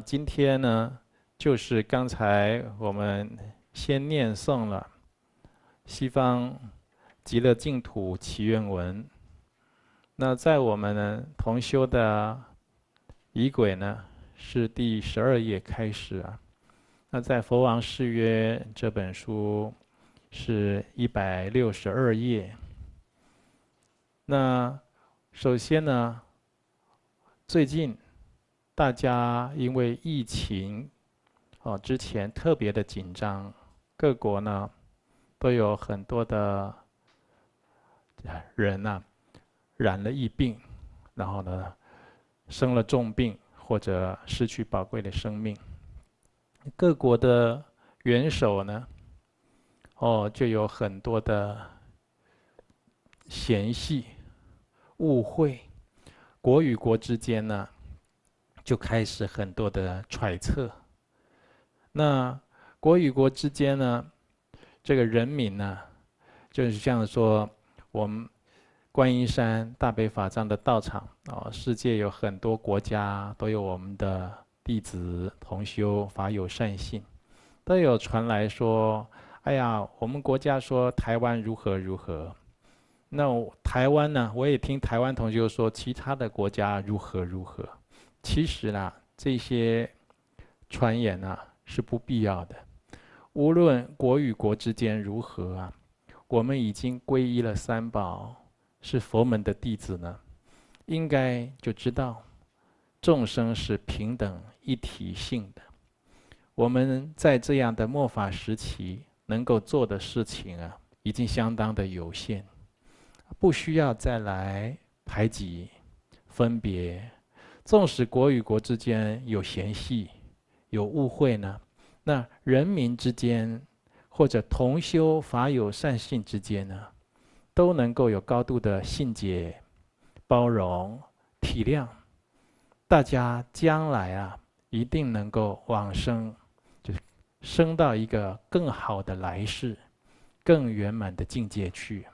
今天呢，就是刚才我们先念诵了西方极乐净土祈愿文。那在我们呢同修的仪轨呢，是第十二页开始啊。那在《佛王誓约》这本书是一百六十二页。那首先呢，最近大家因为疫情哦，之前特别的紧张，各国呢都有很多的人呐染了疫病，然后呢生了重病或者失去宝贵的生命。各国的元首呢，哦，就有很多的嫌隙。误会，国与国之间呢，就开始很多的揣测。那国与国之间呢，这个人民呢，就是像说我们观音山大悲法藏的道场哦，世界有很多国家都有我们的弟子同修法友善信，都有传来说，哎呀，我们国家说台湾如何如何。那台湾呢？我也听台湾同学说，其他的国家如何如何。其实呢，这些传言呢是不必要的。无论国与国之间如何啊，我们已经皈依了三宝，是佛门的弟子呢，应该就知道众生是平等一体性的。我们在这样的末法时期能够做的事情啊，已经相当的有限。不需要再来排挤、分别，纵使国与国之间有嫌隙、有误会呢，那人民之间或者同修法友善信之间呢，都能够有高度的信解、包容、体谅，大家将来啊，一定能够往生，就是升到一个更好的来世、更圆满的境界去。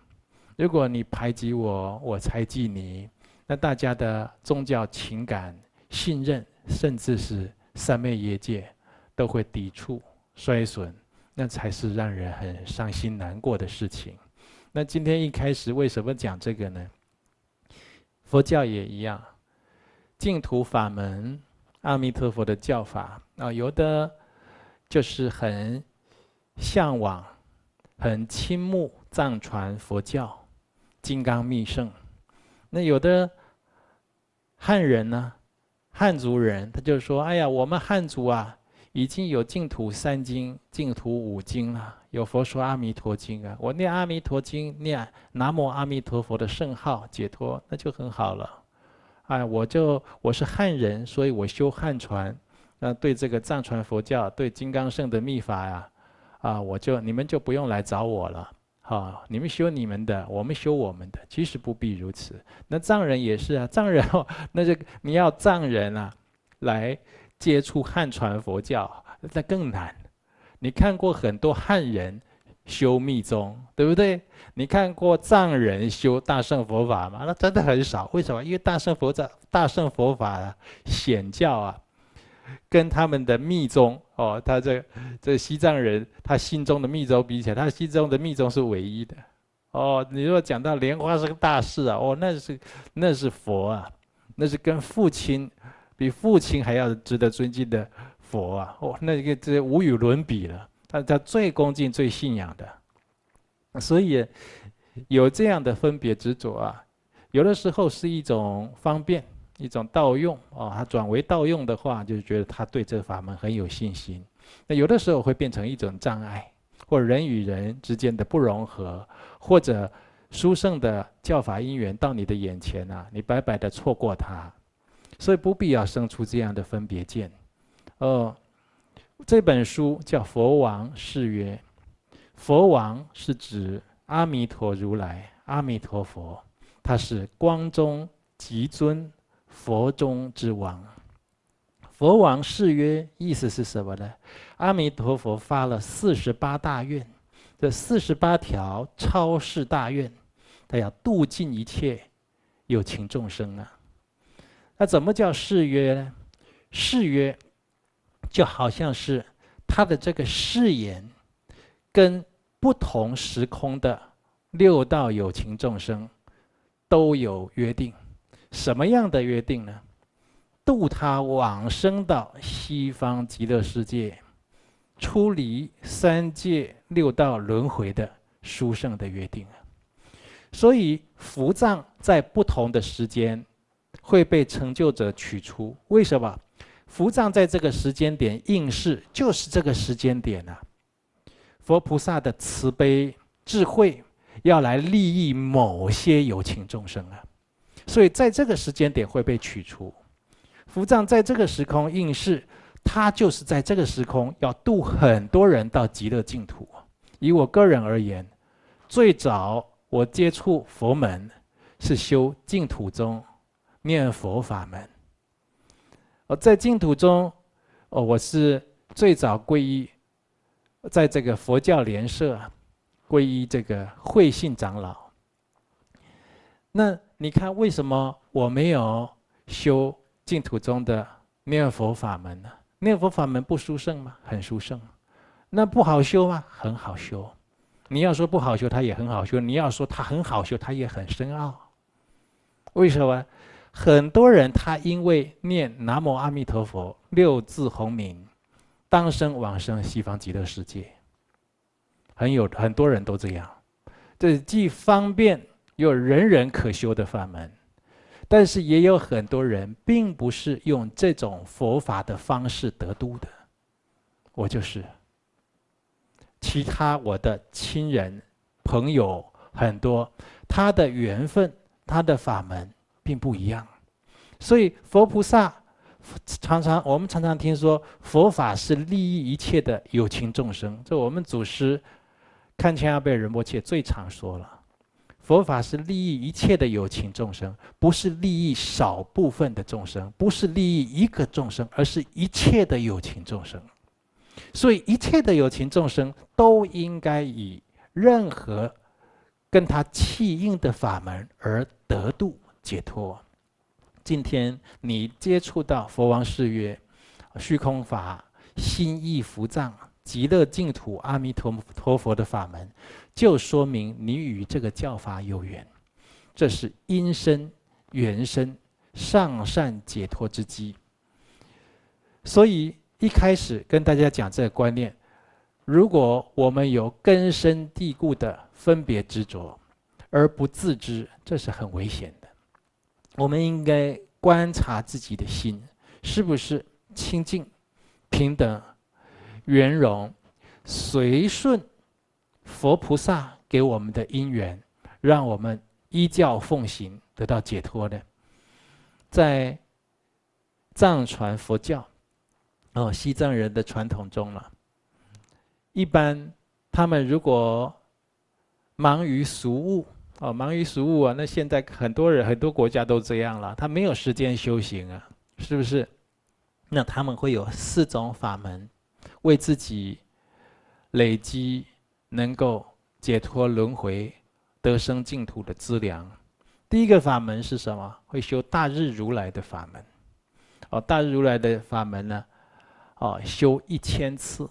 如果你排挤我，我猜忌你，那大家的宗教情感、信任，甚至是三昧业界，都会抵触、衰损，那才是让人很伤心难过的事情。那今天一开始为什么讲这个呢？佛教也一样，净土法门，阿弥陀佛的教法啊，有的就是很向往、很倾慕藏传佛教。金刚密圣，那有的汉人呢，汉族人，他就说：“哎呀，我们汉族啊，已经有净土三经、净土五经了，有佛说阿弥陀经啊，我念阿弥陀经，念南无阿弥陀佛的圣号解脱，那就很好了。哎，我就我是汉人，所以我修汉传，那对这个藏传佛教、对金刚圣的密法呀，啊，我就你们就不用来找我了。”好，你们修你们的，我们修我们的，其实不必如此。那藏人也是啊，藏人哦，那就你要藏人啊，来接触汉传佛教，那更难。你看过很多汉人修密宗，对不对？你看过藏人修大乘佛法吗？那真的很少。为什么？因为大乘佛教、大乘佛法啊，显教啊。跟他们的密宗哦，他这这西藏人他心中的密宗比起来，他心中的密宗是唯一的哦。你如果讲到莲花是个大事啊，哦，那是那是佛啊，那是跟父亲比父亲还要值得尊敬的佛啊，哦，那个这无与伦比了。他他最恭敬、最信仰的，所以有这样的分别执着啊，有的时候是一种方便。一种盗用哦，他转为盗用的话，就是觉得他对这个法门很有信心。那有的时候会变成一种障碍，或人与人之间的不融合，或者殊胜的教法因缘到你的眼前啊，你白白的错过它，所以不必要生出这样的分别见。哦，这本书叫《佛王誓约》，佛王是指阿弥陀如来，阿弥陀佛，他是光中极尊。佛中之王，佛王誓约，意思是什么呢？阿弥陀佛发了四十八大愿，这四十八条超世大愿，他要度尽一切有情众生啊。那怎么叫誓约呢？誓约就好像是他的这个誓言，跟不同时空的六道有情众生都有约定。什么样的约定呢？度他往生到西方极乐世界，出离三界六道轮回的殊胜的约定啊。所以福藏在不同的时间会被成就者取出。为什么？福藏在这个时间点应世，就是这个时间点啊。佛菩萨的慈悲智慧要来利益某些有情众生啊。所以在这个时间点会被取出，伏藏在这个时空应世，他就是在这个时空要度很多人到极乐净土。以我个人而言，最早我接触佛门是修净土宗念佛法门。而在净土中，哦，我是最早皈依，在这个佛教联社皈依这个慧信长老。那你看，为什么我没有修净土宗的念佛法门呢？念佛法门不殊胜吗？很殊胜。那不好修吗？很好修。你要说不好修，它也很好修；你要说它很好修，它也很深奥。为什么？很多人他因为念南无阿弥陀佛六字洪名，当生往生西方极乐世界。很有很多人都这样，这既方便。有人人可修的法门，但是也有很多人并不是用这种佛法的方式得度的。我就是，其他我的亲人朋友很多，他的缘分、他的法门并不一样。所以佛菩萨常常，我们常常听说佛法是利益一切的有情众生，这我们祖师堪谦阿贝仁波切最常说了。佛法是利益一切的有情众生，不是利益少部分的众生，不是利益一个众生，而是一切的有情众生。所以，一切的有情众生都应该以任何跟他契应的法门而得度解脱。今天你接触到佛王誓约、虚空法、心意伏藏、极乐净土、阿弥陀佛的法门。就说明你与这个教法有缘，这是因身缘生上善解脱之机。所以一开始跟大家讲这个观念，如果我们有根深蒂固的分别执着而不自知，这是很危险的。我们应该观察自己的心是不是清净、平等、圆融、随顺。佛菩萨给我们的因缘，让我们依教奉行，得到解脱的。在藏传佛教，哦，西藏人的传统中了，一般他们如果忙于俗务，哦，忙于俗务啊，那现在很多人很多国家都这样了，他没有时间修行啊，是不是？那他们会有四种法门，为自己累积。能够解脱轮回、得生净土的资粮，第一个法门是什么？会修大日如来的法门。哦，大日如来的法门呢？哦，修一千次。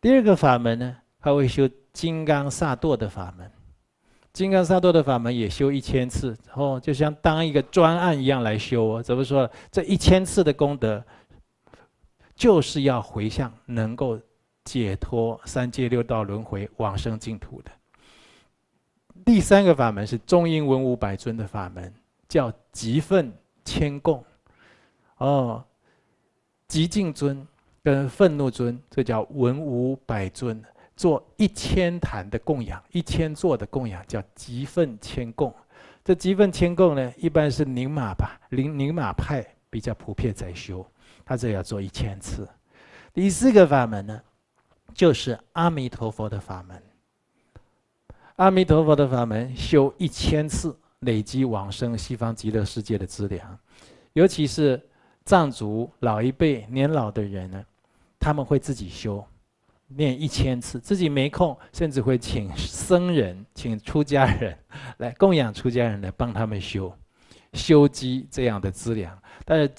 第二个法门呢？他会修金刚萨埵的法门。金刚萨埵的法门也修一千次，哦就像当一个专案一样来修哦。怎么说？这一千次的功德，就是要回向能够。解脱三界六道轮回，往生净土的。第三个法门是中英文武百尊的法门，叫寂愤迁供。哦，极静尊跟愤怒尊，这叫文武百尊，做一千坛的供养，一千座的供养，叫寂愤迁供。这寂愤迁供呢，一般是宁玛吧，宁宁玛派比较普遍在修，他这要做一千次。第四个法门呢？就是阿弥陀佛的法门，阿弥陀佛的法门修一千次，累积往生西方极乐世界的资粮。尤其是藏族老一辈年老的人呢，他们会自己修，念一千次，自己没空，甚至会请僧人、请出家人来供养出家人来帮他们修，修积这样的资粮。但是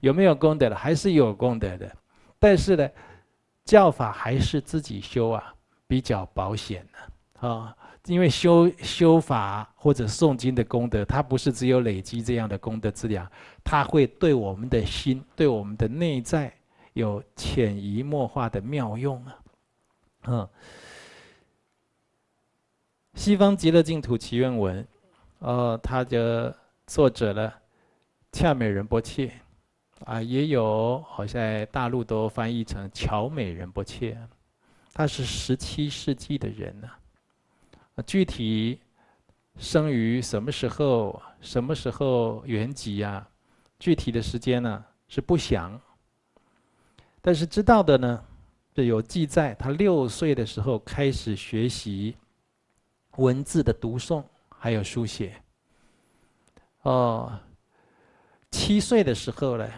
有没有功德的？还是有功德的。但是呢，教法还是自己修啊，比较保险的啊。因为修修法或者诵经的功德，它不是只有累积这样的功德资粮，它会对我们的心、对我们的内在有潜移默化的妙用啊。嗯，西方极乐净土祈愿文，呃，它的作者呢，恰美仁波切，啊，也有好像大陆都翻译成乔美仁波切，他是十七世纪的人呢。具体生于什么时候？什么时候圆寂呀？具体的时间呢是不详。但是知道的呢，就有记载，他六岁的时候开始学习文字的读诵，还有书写。哦，七岁的时候呢，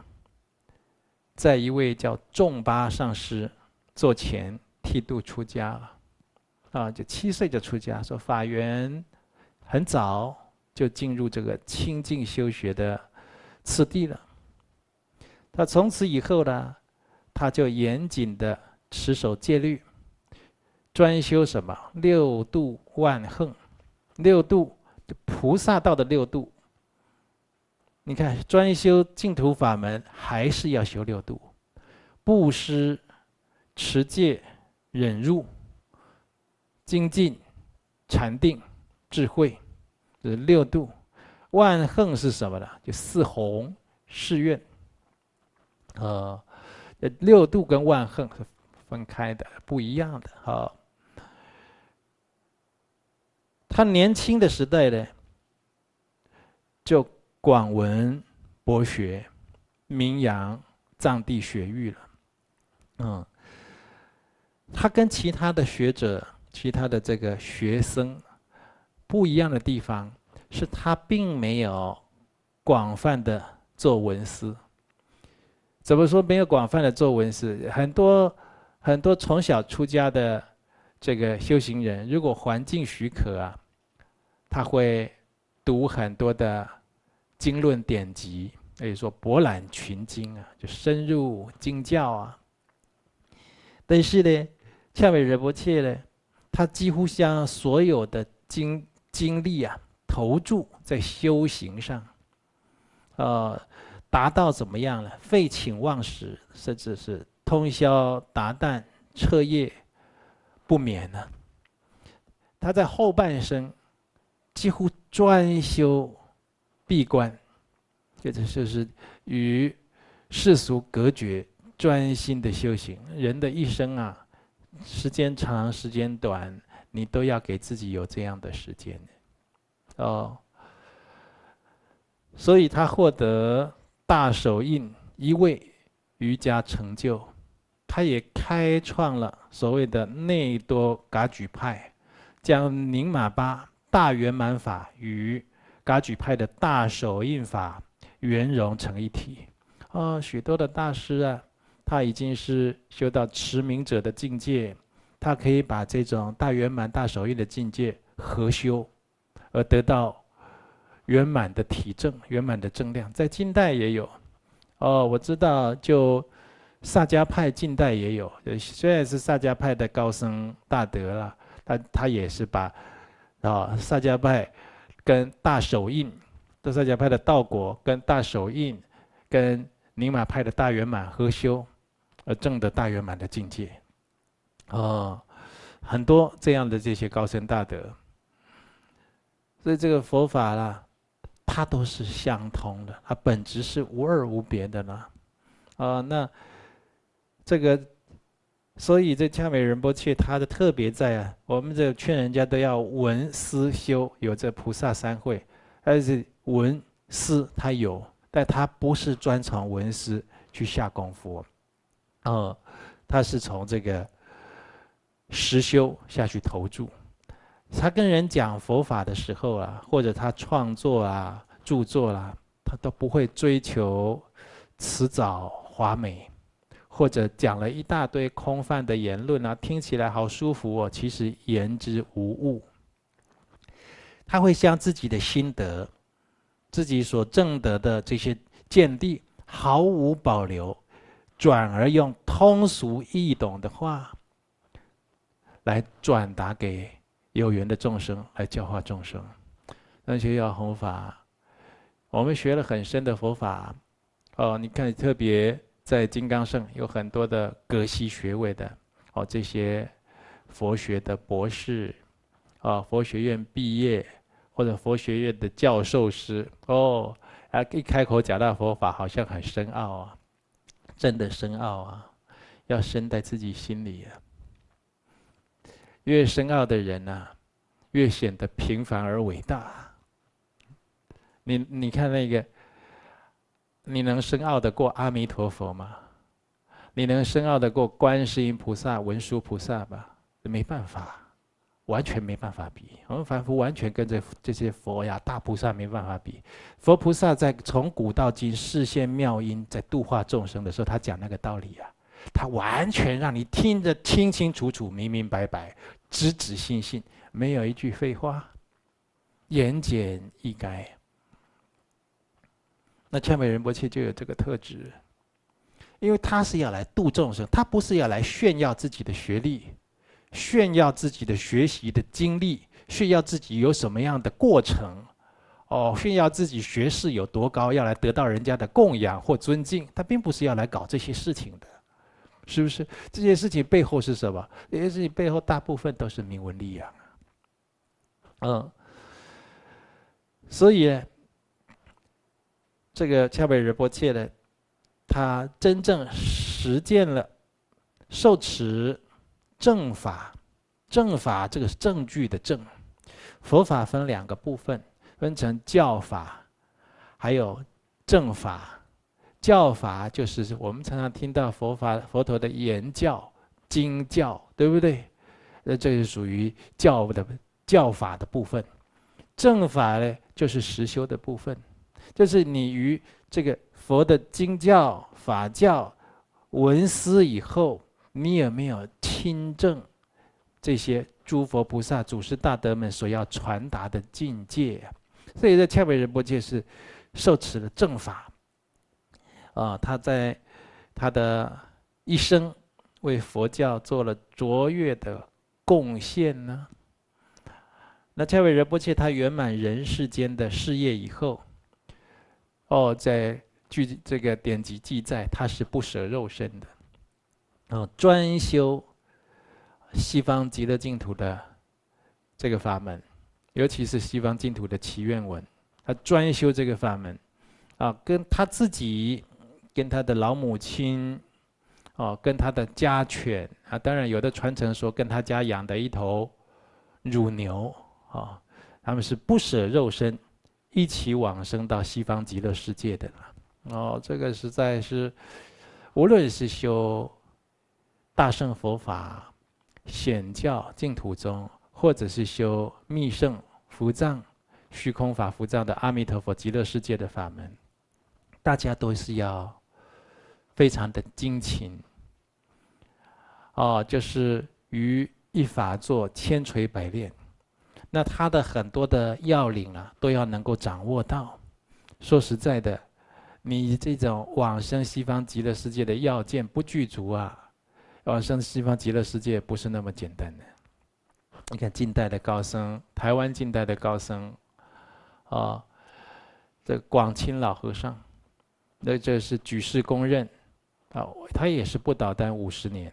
在一位叫仲巴上师座前剃度出家了。啊，就七岁就出家，说法缘很早就进入这个清净修学的次第了。他从此以后呢，他就严谨的持守戒律，专修什么六度万恒，六度菩萨道的六度。你看，专修净土法门还是要修六度：布施、持戒、忍辱。精进、禅定、智慧，这是六度。万行是什么呢？就四弘、誓愿。呃，六度跟万行是分开的，不一样的。啊，他年轻的时代呢，就广闻博学，名扬藏地学域了。嗯，他跟其他的学者。其他的这个学生不一样的地方是，他并没有广泛的做文思。怎么说没有广泛的做文思？很多很多从小出家的这个修行人，如果环境许可啊，他会读很多的经论典籍，可以说博览群经啊，就深入经教啊。但是呢，恰美仁波切呢？他几乎将所有的精精力啊投注在修行上，呃，达到怎么样呢？废寝忘食，甚至是通宵达旦彻夜不眠呢。他在后半生几乎专修闭关，这就是与世俗隔绝，专心的修行。人的一生啊。时间长时间短，你都要给自己有这样的时间，哦。所以他获得大手印一位瑜伽成就，他也开创了所谓的内多噶举派，将宁玛巴大圆满法与噶举派的大手印法圆融成一体。哦，许多的大师啊。他已经是修到持明者的境界，他可以把这种大圆满、大手印的境界合修，而得到圆满的体证、圆满的正量。在近代也有，哦，我知道，就萨迦派近代也有，虽然是萨迦派的高僧大德了，他他也是把啊萨迦派跟大手印，德萨迦派的道果跟大手印跟宁玛派的大圆满合修。而证得大圆满的境界，哦，很多这样的这些高僧大德，所以这个佛法啦，它都是相通的，它本质是无二无别的呢，啊、哦，那这个，所以这恰美仁波切他的特别在啊，我们这劝人家都要闻思修，有这菩萨三会，但是闻思他有，但他不是专从闻思去下功夫。哦，他是从这个实修下去投注，他跟人讲佛法的时候啊，或者他创作啊、著作啦、啊，他都不会追求辞藻华美，或者讲了一大堆空泛的言论啊，听起来好舒服哦，其实言之无物。他会将自己的心得自己所证得的这些见地，毫无保留，转而用通俗易懂的话来转达给有缘的众生，来教化众生。那就要弘法。我们学了很深的佛法，哦，你看，特别在金刚圣有很多的格西学位的，哦，这些佛学的博士，啊，佛学院毕业或者佛学院的教授师，哦，啊，一开口讲到佛法，好像很深奥啊，真的深奥啊，要深在自己心里啊。越深奥的人呐，越显得平凡而伟大。你你看那个，你能深奥得过阿弥陀佛吗？你能深奥得过观世音菩萨、文殊菩萨吗？没办法，完全没办法比。我们凡夫完全跟着这些佛呀、大菩萨没办法比。佛菩萨在从古到今示现妙音，在度化众生的时候，他讲那个道理啊，他完全让你听得清清楚楚、明明白白、直指心性，没有一句废话，言简意赅。那绚美仁波切就有这个特质，因为他是要来度众生，他不是要来炫耀自己的学历，炫耀自己的学习的经历，炫耀自己有什么样的过程，哦，炫耀自己学识有多高，要来得到人家的供养或尊敬，他并不是要来搞这些事情的，是不是？这些事情背后是什么？这些事情背后大部分都是名闻利养，嗯，所以。这个恰美仁波切呢，他真正实践了受持正法，正法这个是证据的正，佛法分两个部分，分成教法，还有正法。教法就是我们常常听到佛法佛陀的言教、经教，对不对？那这是属于教的教法的部分。正法呢，就是实修的部分。就是你于这个佛的经教法教闻思以后，你有没有亲证这些诸佛菩萨祖师大德们所要传达的境界？所以，这绚美仁波切是受持了正法啊，他在他的一生为佛教做了卓越的贡献呢。那绚美仁波切他圆满人世间的事业以后。哦，在据这个典籍记载，他是不舍肉身的，哦，专修西方极乐净土的这个法门，尤其是西方净土的祈愿文，他专修这个法门，啊，跟他自己，跟他的老母亲，哦，跟他的家犬啊，当然有的传承说跟他家养的一头乳牛，啊，他们是不舍肉身。一起往生到西方极乐世界的了，哦，这个实在是，无论是修大乘佛法、显教净土宗，或者是修密圣伏藏、虚空法伏藏的阿弥陀佛极乐世界的法门，大家都是要非常的精勤，哦，就是于一法座千锤百炼。那他的很多的要领啊，都要能够掌握到。说实在的，你这种往生西方极乐世界的要件不具足啊，往生西方极乐世界不是那么简单的。你看近代的高僧，台湾近代的高僧，啊，这广钦老和尚，那这是举世公认，啊，他也是不倒单五十年，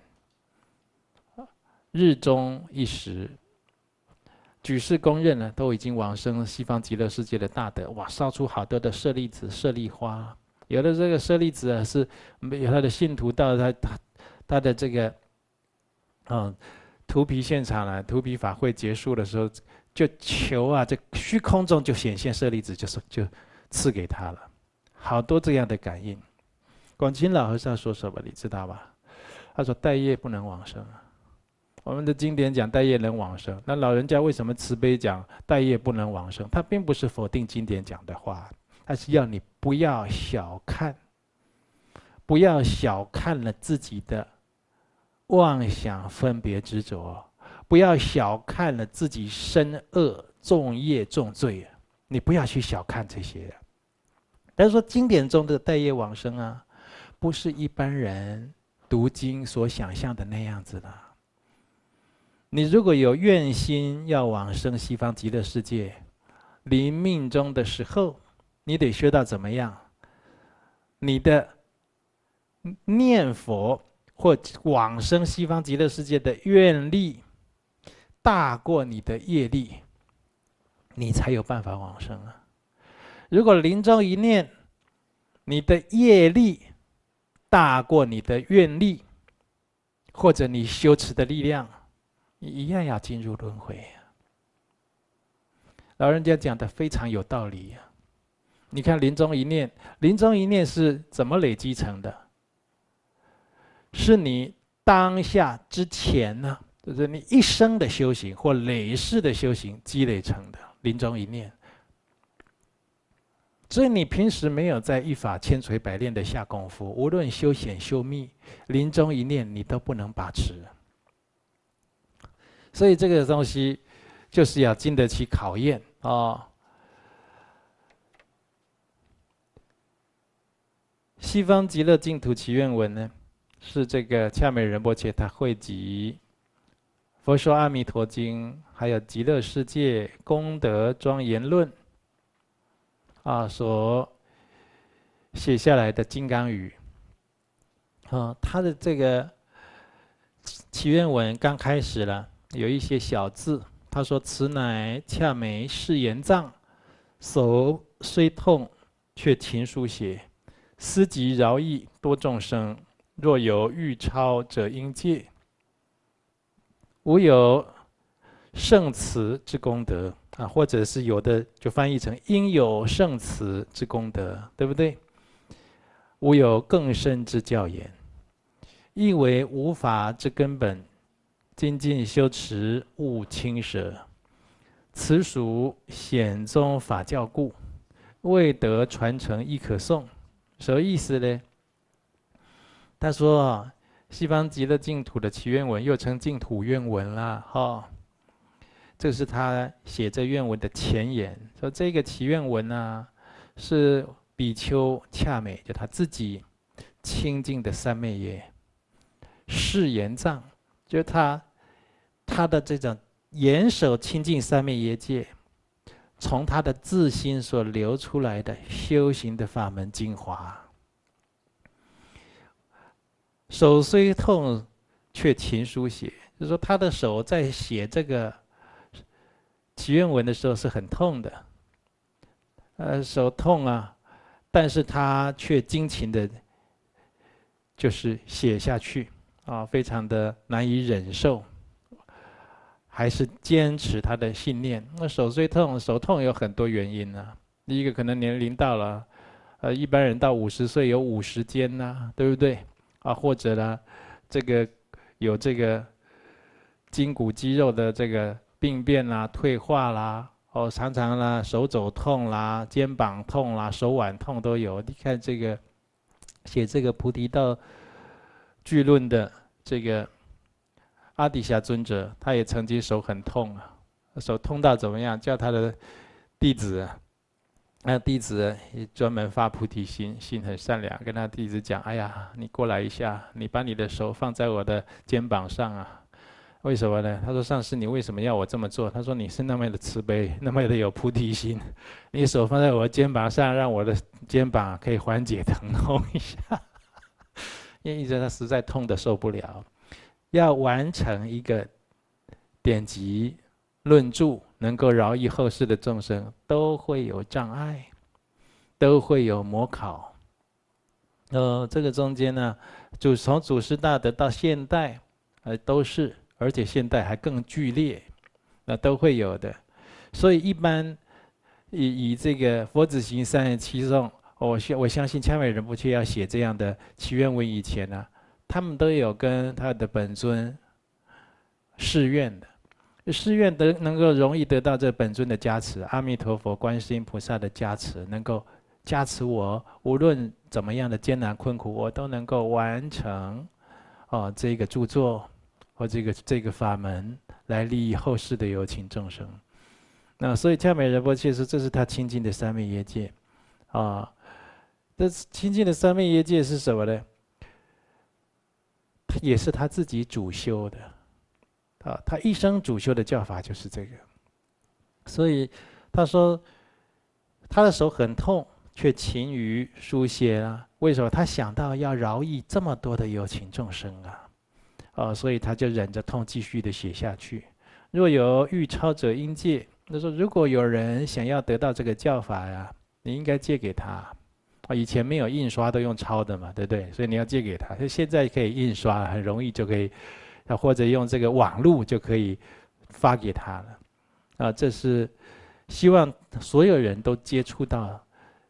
日中一时。举世公认呢，都已经往生西方极乐世界的大德，哇，烧出好多的舍利子、舍利花。有的这个舍利子啊，是有他的信徒到他他他的这个，嗯，荼毗现场了，荼毗法会结束的时候，就求啊，这虚空中就显现舍利子，就是就赐给他了。好多这样的感应。广钦老和尚说什么，你知道吧？他说带业不能往生。我们的经典讲待业能往生，那老人家为什么慈悲讲待业不能往生？他并不是否定经典讲的话，他是要你不要小看，不要小看了自己的妄想分别执着，不要小看了自己身恶重业重罪，你不要去小看这些，但是说经典中的待业往生啊，不是一般人读经所想象的那样子的。你如果有愿心要往生西方极乐世界，临命终的时候，你得学到怎么样？你的念佛或往生西方极乐世界的愿力大过你的业力，你才有办法往生啊！如果临终一念，你的业力大过你的愿力，或者你修持的力量，你一样要进入轮回。老人家讲的非常有道理呀！你看临终一念，临终一念是怎么累积成的？是你当下之前呢，就是你一生的修行或累世的修行积累成的临终一念。所以你平时没有在一法千锤百炼的下功夫，无论修显修密，临终一念你都不能把持。所以这个东西就是要经得起考验啊、哦！西方极乐净土祈愿文呢，是这个恰美仁波切他汇集《佛说阿弥陀经》还有《极乐世界功德庄严论》。啊，所写下来的金刚语，啊，他的这个祈愿文刚开始了，有一些小字，他说：“此乃恰美誓言藏，手虽痛，却勤书写，思及饶益多众生，若有欲超者应戒，无有圣慈之功德。”啊，或者是有的就翻译成“应有圣慈之功德”，对不对？无有更深之教言，亦为无法之根本，精进修持勿轻舍。此属显宗法教故，未得传承亦可诵。什么意思呢？他说：“西方极乐净土的祈愿文，又称净土愿文啦，哈。”这是他写这愿文的前言，说这个祈愿文呢、啊，是比丘恰美，就他自己清净的三昧耶，誓言藏，就他他的这种严守清净三昧耶戒，从他的自心所流出来的修行的法门精华。手虽痛，却勤书写，就是说他的手在写这个。祈愿文的时候是很痛的，呃，手痛啊，但是他却精勤的，就是写下去啊，非常的难以忍受，还是坚持他的信念。那手最痛，手痛有很多原因呢、第一个可能年龄到了，呃，一般人到五十岁有五十肩呐，对不对？啊，或者呢，这个有这个筋骨肌肉的这个。病变啦、退化啦，哦，常常啦手肘痛啦、肩膀痛啦、手腕痛都有。你看这个写这个《菩提道具论》的这个阿底峡尊者，他也曾经手很痛啊，手痛到怎么样？叫他的弟子，那弟子也专门发菩提心，心很善良，跟他弟子讲：“哎呀，你过来一下，你把你的手放在我的肩膀上啊。”为什么呢？他说：“上师，你为什么要我这么做？”他说：“你是那么的慈悲，那么的有菩提心，你手放在我的肩膀上，让我的肩膀可以缓解疼痛一下。因为一直他实在痛得受不了，要完成一个典籍论著，能够饶益后世的众生，都会有障碍，都会有魔考。呃，这个中间呢，就从祖师大德到现代，呃，都是。”而且现代还更剧烈，那都会有的。所以一般以以这个佛子行三十七颂，我相我相信千万人不去要写这样的祈愿文以前呢、他们都有跟他的本尊誓愿的，誓愿得能够容易得到这本尊的加持，阿弥陀佛、观世音菩萨的加持，能够加持我，无论怎么样的艰难困苦，我都能够完成哦这个著作。或这个这个法门来利益后世的有情众生，那所以恰美仁波切说，这是他亲近的三昧业界，啊，这亲近的三昧耶界是什么呢？也是他自己主修的，啊，他一生主修的教法就是这个。所以他说，他的手很痛，却勤于书写啊。为什么？他想到要饶益这么多的有情众生啊，啊，所以他就忍着痛继续的写下去。若有欲抄者应借。他说，如果有人想要得到这个教法呀，你应该借给他。啊，以前没有印刷，都用抄的嘛，对不对？所以你要借给他。现在可以印刷，很容易就可以，啊，或者用这个网络就可以发给他了。啊，这是希望所有人都接触到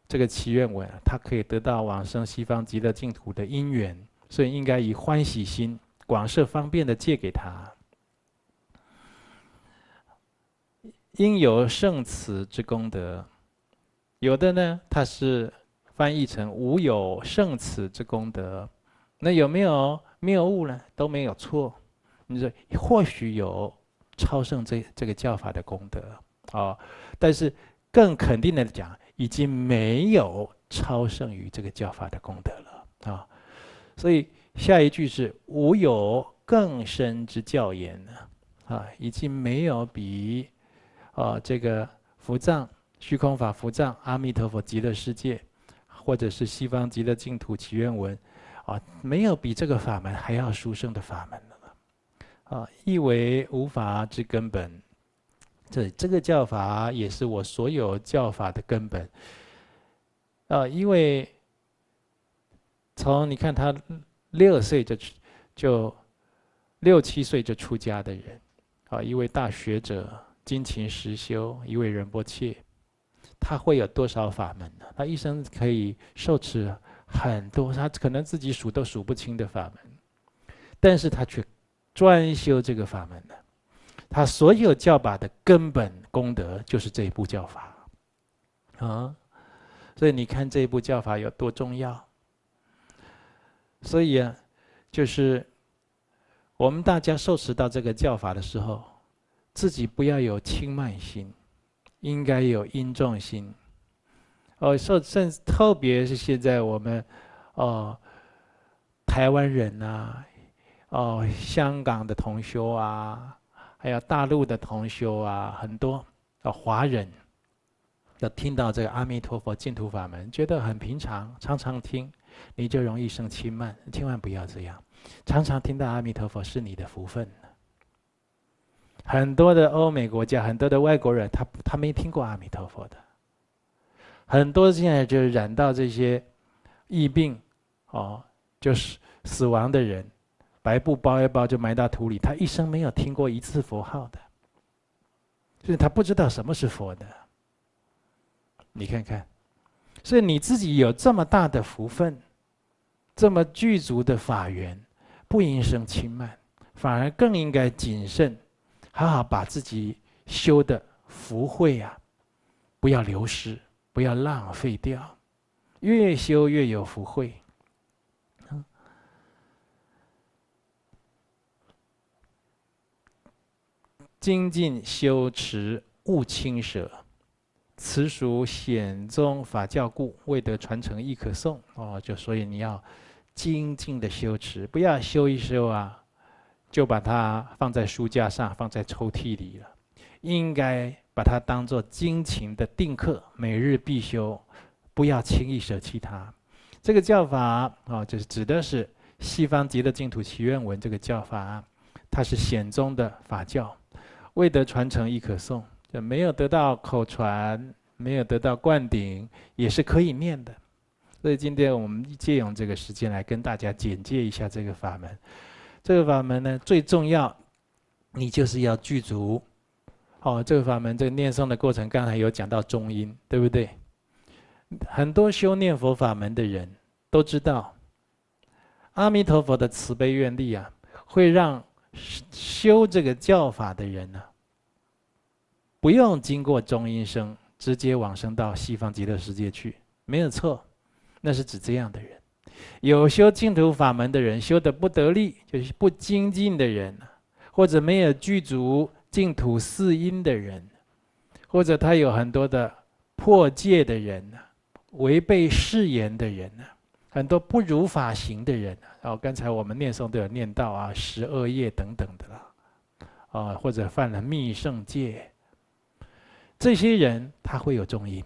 这个祈愿文，他可以得到往生西方极乐净土的因缘，所以应该以欢喜心广设方便的借给他。应有圣慈之功德，有的呢，他是。翻译成无有圣此之功德，那有没有谬误呢？都没有错。你说或许有超胜这这个教法的功德啊、但是更肯定的讲，已经没有超胜于这个教法的功德了啊、所以下一句是无有更深之教言呢啊，已经没有比啊、这个伏藏虚空法伏藏阿弥陀佛极乐世界。或者是西方极乐净土祈愿文，啊，没有比这个法门还要殊胜的法门了，啊，亦为无法之根本。这这个教法也是我所有教法的根本，啊，因为从你看他六岁就就六七岁就出家的人，啊，一位大学者精勤实修，一位仁波切。他会有多少法门呢？他一生可以受持很多，他可能自己数都数不清的法门，但是他却专修这个法门的。他所有教法的根本功德就是这一部教法啊！所以你看这一部教法有多重要。所以啊，就是我们大家受持到这个教法的时候，自己不要有轻慢心。应该有因重心，哦，甚甚特别是现在我们，哦，台湾人啊，哦，香港的同修啊，还有大陆的同修啊，很多哦华人，要听到这个阿弥陀佛净土法门，觉得很平常，常常听，你就容易生轻慢，千万不要这样，常常听到阿弥陀佛是你的福分。很多的欧美国家，很多的外国人，他他没听过阿弥陀佛的。很多现在就染到这些疫病，哦，就是死亡的人，白布包一包就埋到土里，他一生没有听过一次佛号的，所以他不知道什么是佛的。你看看，所以你自己有这么大的福分，这么具足的法缘，不应生轻慢，反而更应该谨慎。好好把自己修的福慧啊，不要流失，不要浪费掉，越修越有福慧。精进修持勿轻舍，此属显宗法教故，未得传承亦可诵。哦，就所以你要精进的修持，不要修一修啊。就把它放在书架上，放在抽屉里了。应该把它当做精勤的定课，每日必修，不要轻易舍弃它。这个教法啊，就是指的是西方极乐净土祈愿文这个教法，它是显宗的法教，未得传承亦可诵，就没有得到口传，没有得到灌顶，也是可以念的。所以今天我们借用这个时间来跟大家简介一下这个法门。这个法门呢，最重要，你就是要具足。哦，这个法门，这个念诵的过程，刚才有讲到中阴，对不对？很多修念佛法门的人都知道，阿弥陀佛的慈悲愿力啊，会让修这个教法的人呢、不用经过中阴身，直接往生到西方极乐世界去，没有错，那是指这样的人。有修净土法门的人，修得不得力，就是不精进的人，或者没有具足净土四因的人，或者他有很多的破戒的人，违背誓言的人呢，很多不如法行的人。哦，刚才我们念诵都有念到啊，十恶业等等的啦，啊，或者犯了密圣戒，这些人他会有中因。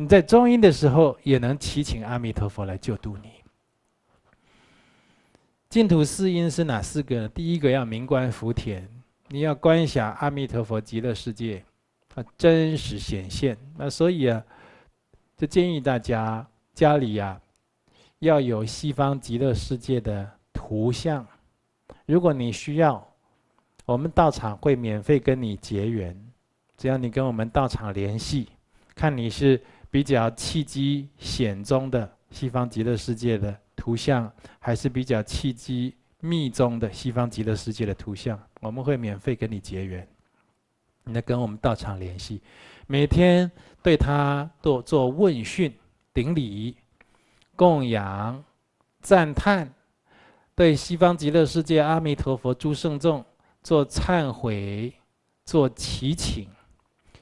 你在中阴的时候，也能祈请阿弥陀佛来救度你。净土四阴是哪四个呢？第一个要明观福田，你要观想阿弥陀佛极乐世界，啊，真实显现。那所以啊，就建议大家家里呀、要有西方极乐世界的图像，如果你需要，我们道场会免费跟你结缘。只要你跟我们道场联系，看你是比较契机显宗的西方极乐世界的图像，还是比较契机密宗的西方极乐世界的图像，我们会免费跟你结缘。你来跟我们道场联系，每天对他做做问讯顶礼。供养、赞叹，对西方极乐世界阿弥陀佛诸圣众做忏悔、做祈请，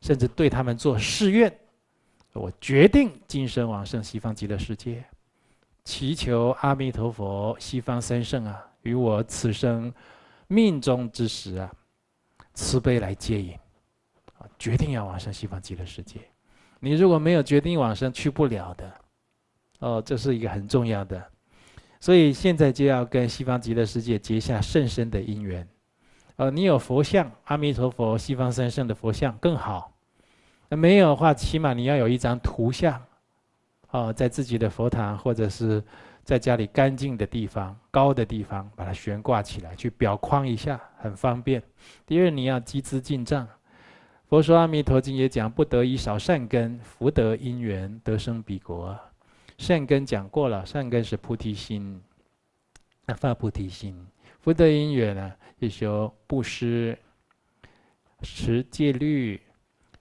甚至对他们做誓愿。我决定今生往生西方极乐世界，祈求阿弥陀佛、西方三圣啊，于我此生命中之时啊，慈悲来接引。啊，决定要往生西方极乐世界。你如果没有决定往生，去不了的。哦，这是一个很重要的，所以现在就要跟西方极乐世界结下甚深的因缘。呃，你有佛像，阿弥陀佛、西方三圣的佛像更好。那没有的话，起码你要有一张图像，哦，在自己的佛堂或者是在家里干净的地方、高的地方，把它悬挂起来，去裱框一下，很方便。第二，你要积资净障。佛说《阿弥陀经》也讲，不得已少善根，福德因缘得生彼国。善根讲过了，善根是菩提心，那发菩提心，福德因缘呢，就修布施、持戒律、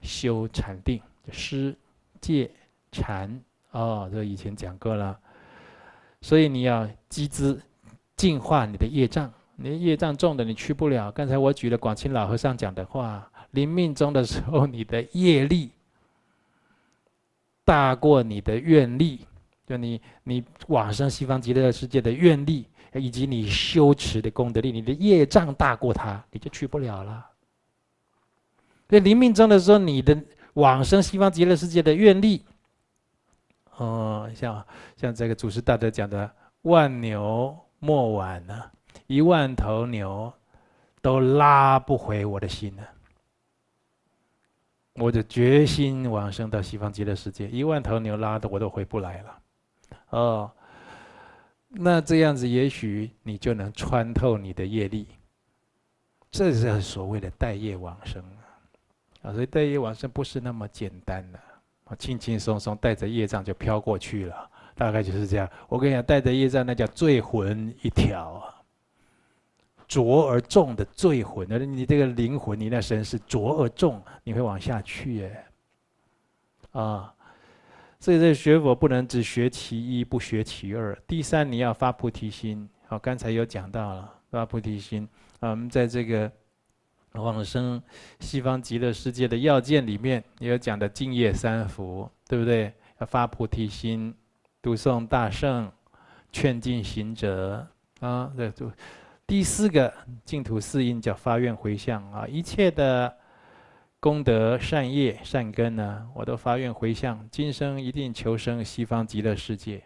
修禅定，施戒禅哦，这以前讲过了。所以你要积资净化你的业障，你的业障重的你去不了。刚才我举了广清老和尚讲的话，临命终的时候，你的业力大过你的愿力。就你，你往生西方极乐世界的愿力，以及你修持的功德力，你的业障大过他，你就去不了了。在临命终的时候，你的往生西方极乐世界的愿力，哦，像像这个祖师大德讲的，万牛莫挽呢，一万头牛都拉不回我的心呢。我的决心往生到西方极乐世界，一万头牛拉的我都回不来了。哦，那这样子，也许你就能穿透你的业力。这是所谓的带业往生啊！所以带业往生不是那么简单的，啊，轻轻松松带着业障就飘过去了，大概就是这样。我跟你讲，带着业障那叫罪魂一条啊，浊而重的罪魂。而你这个灵魂，你那身是浊而重，你会往下去耶，啊。所以这学佛不能只学其一，不学其二。第三，你要发菩提心。好，刚才有讲到了发菩提心。啊，我们在这个往生西方极乐世界的要件里面，也有讲的净业三福，对不对？要发菩提心，读诵大圣，劝进行者。啊，这就第四个净土四因叫发愿回向啊，一切的。功德善业善根呢，我都发愿回向，今生一定求生西方极乐世界。